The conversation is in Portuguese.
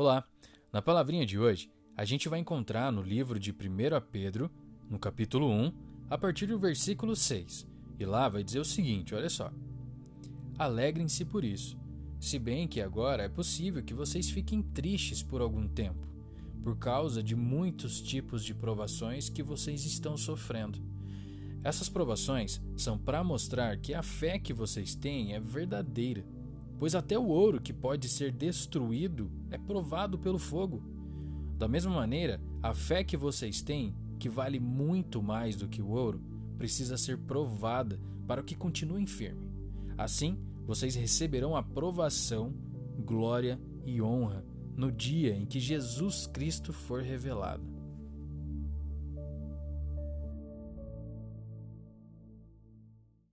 Olá! Na palavrinha de hoje, a gente vai encontrar no livro de 1 Pedro, no capítulo 1, a partir do versículo 6. E lá vai dizer o seguinte: olha só. Alegrem-se por isso, se bem que agora é possível que vocês fiquem tristes por algum tempo, por causa de muitos tipos de provações que vocês estão sofrendo. Essas provações são para mostrar que a fé que vocês têm é verdadeira pois até o ouro que pode ser destruído é provado pelo fogo. Da mesma maneira, a fé que vocês têm, que vale muito mais do que o ouro, precisa ser provada para que continuem firme. Assim, vocês receberão aprovação, glória e honra no dia em que Jesus Cristo for revelado.